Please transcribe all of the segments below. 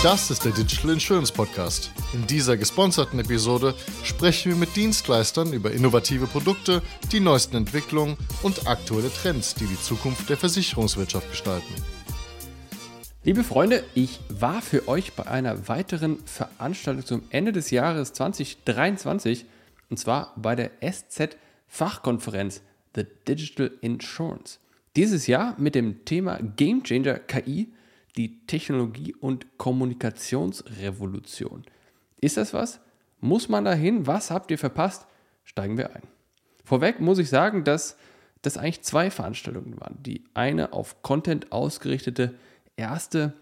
Das ist der Digital Insurance Podcast. In dieser gesponserten Episode sprechen wir mit Dienstleistern über innovative Produkte, die neuesten Entwicklungen und aktuelle Trends, die die Zukunft der Versicherungswirtschaft gestalten. Liebe Freunde, ich war für euch bei einer weiteren Veranstaltung zum Ende des Jahres 2023 und zwar bei der SZ Fachkonferenz The Digital Insurance. Dieses Jahr mit dem Thema Game Changer KI, die Technologie- und Kommunikationsrevolution. Ist das was? Muss man dahin? Was habt ihr verpasst? Steigen wir ein. Vorweg muss ich sagen, dass das eigentlich zwei Veranstaltungen waren. Die eine auf Content ausgerichtete erste,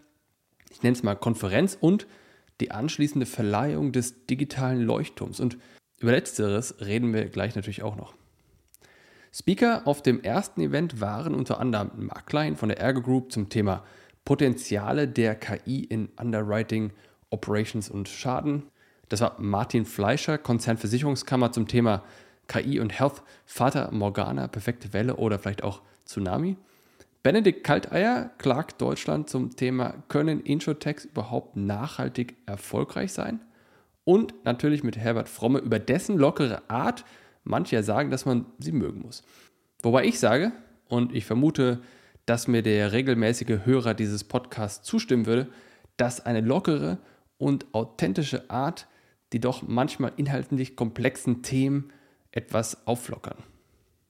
ich nenne es mal Konferenz und die anschließende Verleihung des digitalen Leuchtturms. Und über letzteres reden wir gleich natürlich auch noch. Speaker auf dem ersten Event waren unter anderem Mark Klein von der Ergo Group zum Thema Potenziale der KI in Underwriting, Operations und Schaden. Das war Martin Fleischer, Konzernversicherungskammer zum Thema KI und Health, Vater Morgana, perfekte Welle oder vielleicht auch Tsunami. Benedikt Kalteier klagt Deutschland zum Thema, können Insurtechs überhaupt nachhaltig erfolgreich sein? Und natürlich mit Herbert Fromme über dessen lockere Art, manche sagen, dass man sie mögen muss. Wobei ich sage, und ich vermute, dass mir der regelmäßige Hörer dieses Podcasts zustimmen würde, dass eine lockere und authentische Art die doch manchmal inhaltlich komplexen Themen etwas auflockern.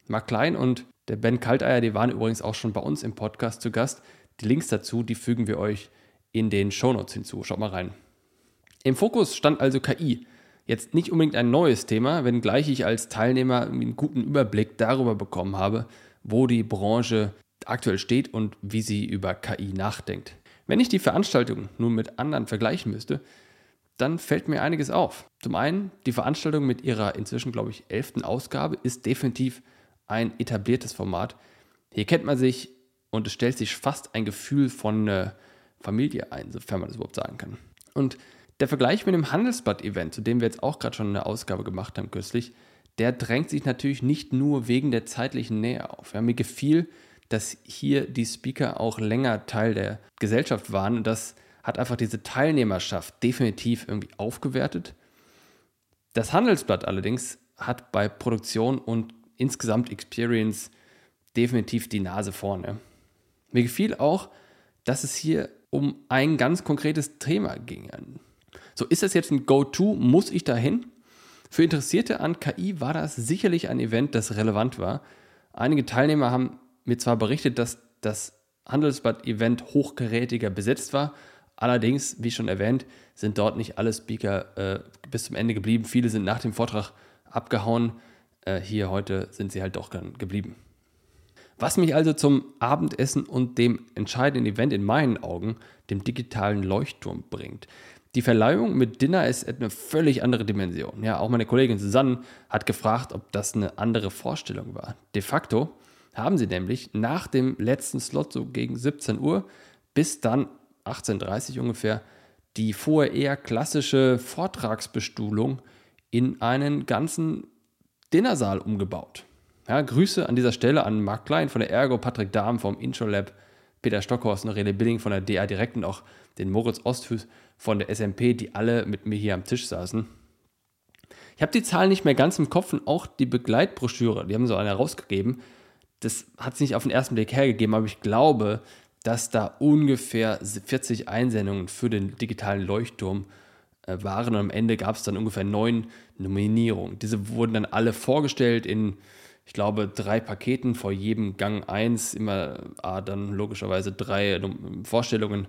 Mark Klein und der Ben Kalteier, die waren übrigens auch schon bei uns im Podcast zu Gast. Die Links dazu, die fügen wir euch in den Shownotes hinzu. Schaut mal rein. Im Fokus stand also KI. Jetzt nicht unbedingt ein neues Thema, wenngleich ich als Teilnehmer einen guten Überblick darüber bekommen habe, wo die Branche aktuell steht und wie sie über KI nachdenkt. Wenn ich die Veranstaltung nun mit anderen vergleichen müsste, dann fällt mir einiges auf. Zum einen, die Veranstaltung mit ihrer inzwischen, glaube ich, elften Ausgabe ist definitiv ein etabliertes Format. Hier kennt man sich und es stellt sich fast ein Gefühl von äh, Familie ein, sofern man das überhaupt sagen kann. Und der Vergleich mit dem Handelsblatt-Event, zu dem wir jetzt auch gerade schon eine Ausgabe gemacht haben kürzlich, der drängt sich natürlich nicht nur wegen der zeitlichen Nähe auf. Ja, mir gefiel, dass hier die Speaker auch länger Teil der Gesellschaft waren und das hat einfach diese Teilnehmerschaft definitiv irgendwie aufgewertet. Das Handelsblatt allerdings hat bei Produktion und insgesamt Experience definitiv die Nase vorne. Mir gefiel auch, dass es hier um ein ganz konkretes Thema ging. So, ist das jetzt ein Go-To? Muss ich dahin? Für Interessierte an KI war das sicherlich ein Event, das relevant war. Einige Teilnehmer haben mir zwar berichtet, dass das Handelsblatt-Event hochgerätiger besetzt war, allerdings, wie schon erwähnt, sind dort nicht alle Speaker äh, bis zum Ende geblieben. Viele sind nach dem Vortrag abgehauen. Äh, hier heute sind sie halt doch geblieben. Was mich also zum Abendessen und dem entscheidenden Event in meinen Augen, dem digitalen Leuchtturm, bringt. Die Verleihung mit Dinner ist eine völlig andere Dimension. Ja, auch meine Kollegin Susanne hat gefragt, ob das eine andere Vorstellung war. De facto haben sie nämlich nach dem letzten Slot, so gegen 17 Uhr, bis dann 18.30 Uhr ungefähr, die vorher eher klassische Vortragsbestuhlung in einen ganzen Dinnersaal umgebaut. Ja, Grüße an dieser Stelle an Marc Klein von der Ergo, Patrick Dahm vom Introlab, Peter Stockhorst und Rene Billing von der DA Direkt und auch den Moritz Ostfuß von der SMP, die alle mit mir hier am Tisch saßen. Ich habe die Zahlen nicht mehr ganz im Kopf und auch die Begleitbroschüre, die haben so eine rausgegeben. Das hat es nicht auf den ersten Blick hergegeben, aber ich glaube, dass da ungefähr 40 Einsendungen für den digitalen Leuchtturm äh, waren und am Ende gab es dann ungefähr neun Nominierungen. Diese wurden dann alle vorgestellt in, ich glaube, drei Paketen vor jedem Gang eins, immer ah, dann logischerweise drei Vorstellungen.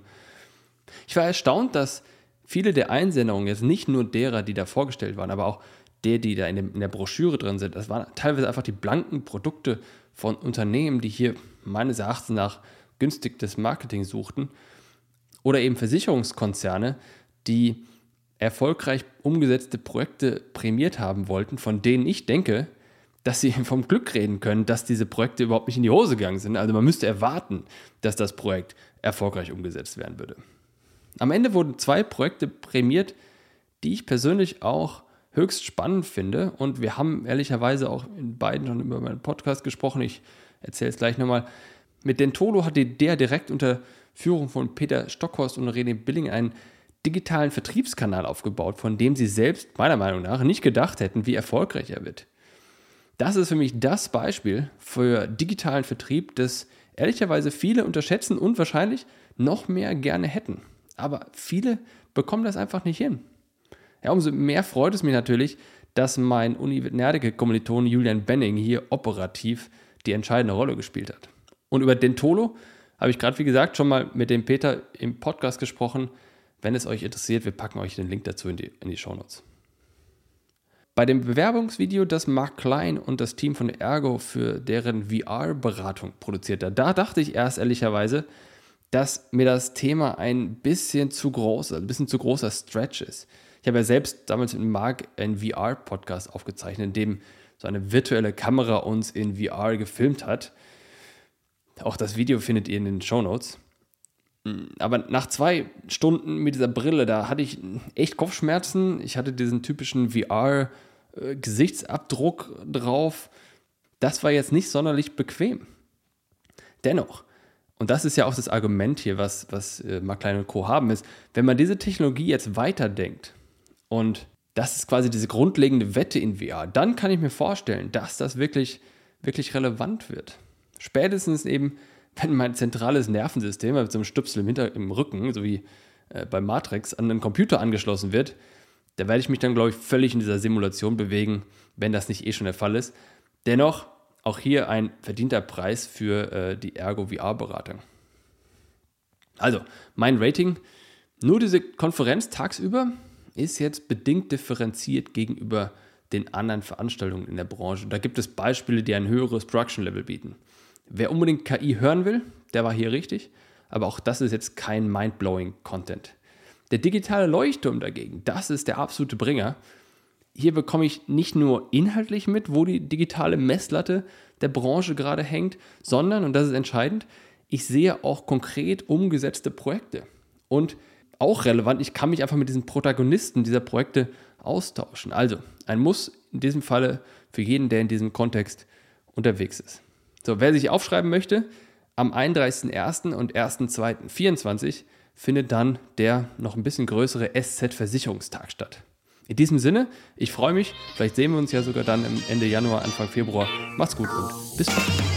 Ich war erstaunt, dass viele der Einsendungen, jetzt nicht nur derer, die da vorgestellt waren, aber auch der, die da in, dem, in der Broschüre drin sind, das waren teilweise einfach die blanken Produkte von Unternehmen, die hier meines Erachtens nach günstig Marketing suchten. Oder eben Versicherungskonzerne, die erfolgreich umgesetzte Projekte prämiert haben wollten, von denen ich denke, dass sie vom Glück reden können, dass diese Projekte überhaupt nicht in die Hose gegangen sind. Also man müsste erwarten, dass das Projekt erfolgreich umgesetzt werden würde. Am Ende wurden zwei Projekte prämiert, die ich persönlich auch höchst spannend finde. Und wir haben ehrlicherweise auch in beiden schon über meinen Podcast gesprochen. Ich erzähle es gleich nochmal. Mit Dentolo hat der direkt unter Führung von Peter Stockhorst und René Billing ein digitalen Vertriebskanal aufgebaut, von dem sie selbst meiner Meinung nach nicht gedacht hätten, wie erfolgreich er wird. Das ist für mich das Beispiel für digitalen Vertrieb, das ehrlicherweise viele unterschätzen und wahrscheinlich noch mehr gerne hätten. Aber viele bekommen das einfach nicht hin. Ja, umso mehr freut es mich natürlich, dass mein Uni-Nerdeke-Kommiliton Julian Benning hier operativ die entscheidende Rolle gespielt hat. Und über Dentolo habe ich gerade, wie gesagt, schon mal mit dem Peter im Podcast gesprochen. Wenn es euch interessiert, wir packen euch den Link dazu in die, in die Shownotes. Bei dem Bewerbungsvideo, das Mark Klein und das Team von Ergo für deren VR-Beratung produziert hat, da dachte ich erst ehrlicherweise, dass mir das Thema ein bisschen zu groß, ein bisschen zu großer Stretch ist. Ich habe ja selbst damals mit Mark einen VR-Podcast aufgezeichnet, in dem so eine virtuelle Kamera uns in VR gefilmt hat. Auch das Video findet ihr in den Show Notes. Aber nach zwei Stunden mit dieser Brille, da hatte ich echt Kopfschmerzen. Ich hatte diesen typischen VR-Gesichtsabdruck drauf. Das war jetzt nicht sonderlich bequem. Dennoch, und das ist ja auch das Argument hier, was, was äh, McLean und Co. haben, ist, wenn man diese Technologie jetzt weiterdenkt und das ist quasi diese grundlegende Wette in VR. Dann kann ich mir vorstellen, dass das wirklich, wirklich relevant wird. Spätestens eben, wenn mein zentrales Nervensystem mit so einem Stüpsel im, Hinter im Rücken, so wie äh, bei Matrix, an einen Computer angeschlossen wird, da werde ich mich dann, glaube ich, völlig in dieser Simulation bewegen, wenn das nicht eh schon der Fall ist. Dennoch, auch hier ein verdienter Preis für äh, die Ergo VR-Beratung. Also, mein Rating, nur diese Konferenz tagsüber ist jetzt bedingt differenziert gegenüber den anderen Veranstaltungen in der Branche. Da gibt es Beispiele, die ein höheres Production Level bieten. Wer unbedingt KI hören will, der war hier richtig, aber auch das ist jetzt kein mind-blowing Content. Der digitale Leuchtturm dagegen, das ist der absolute Bringer. Hier bekomme ich nicht nur inhaltlich mit, wo die digitale Messlatte der Branche gerade hängt, sondern, und das ist entscheidend, ich sehe auch konkret umgesetzte Projekte. Und auch relevant. Ich kann mich einfach mit diesen Protagonisten dieser Projekte austauschen. Also ein Muss in diesem Falle für jeden, der in diesem Kontext unterwegs ist. So, wer sich aufschreiben möchte, am 31.01. und 1.02.24 findet dann der noch ein bisschen größere SZ-Versicherungstag statt. In diesem Sinne, ich freue mich, vielleicht sehen wir uns ja sogar dann Ende Januar, Anfang Februar. Macht's gut und bis bald.